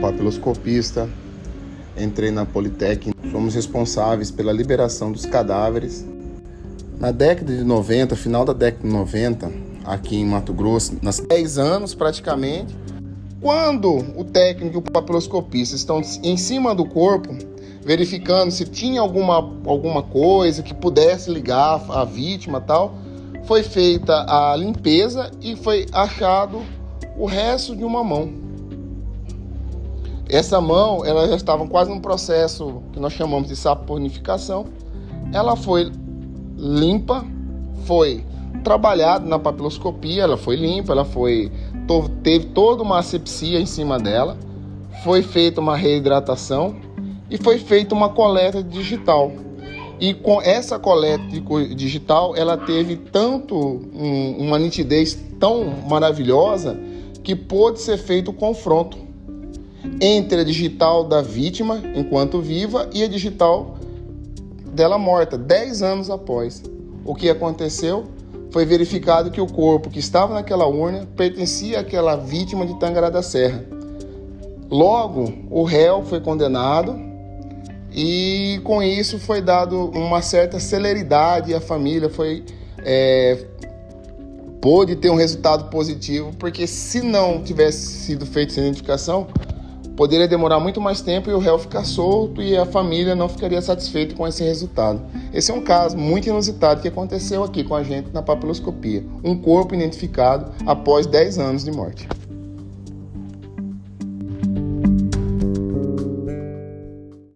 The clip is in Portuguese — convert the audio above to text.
papiloscopista, entrei na Politécnica. Somos responsáveis pela liberação dos cadáveres. Na década de 90, final da década de 90, aqui em Mato Grosso, nas 10 anos praticamente, quando o técnico e o papiloscopista estão em cima do corpo, verificando se tinha alguma, alguma coisa que pudesse ligar a vítima tal, foi feita a limpeza e foi achado o resto de uma mão. Essa mão, ela já estava quase num processo que nós chamamos de saponificação. Ela foi limpa, foi trabalhada na papiloscopia, ela foi limpa, ela foi teve toda uma asepsia em cima dela, foi feita uma reidratação e foi feita uma coleta digital. E com essa coleta digital, ela teve tanto um, uma nitidez tão maravilhosa que pôde ser feito o confronto entre a digital da vítima enquanto viva e a digital dela morta, 10 anos após. O que aconteceu? Foi verificado que o corpo que estava naquela urna pertencia àquela vítima de Tangará da Serra. Logo, o réu foi condenado e com isso foi dado uma certa celeridade à família, foi é, pôde ter um resultado positivo, porque se não tivesse sido feita essa identificação, poderia demorar muito mais tempo e o réu ficar solto e a família não ficaria satisfeita com esse resultado. Esse é um caso muito inusitado que aconteceu aqui com a gente na papiloscopia. Um corpo identificado após 10 anos de morte.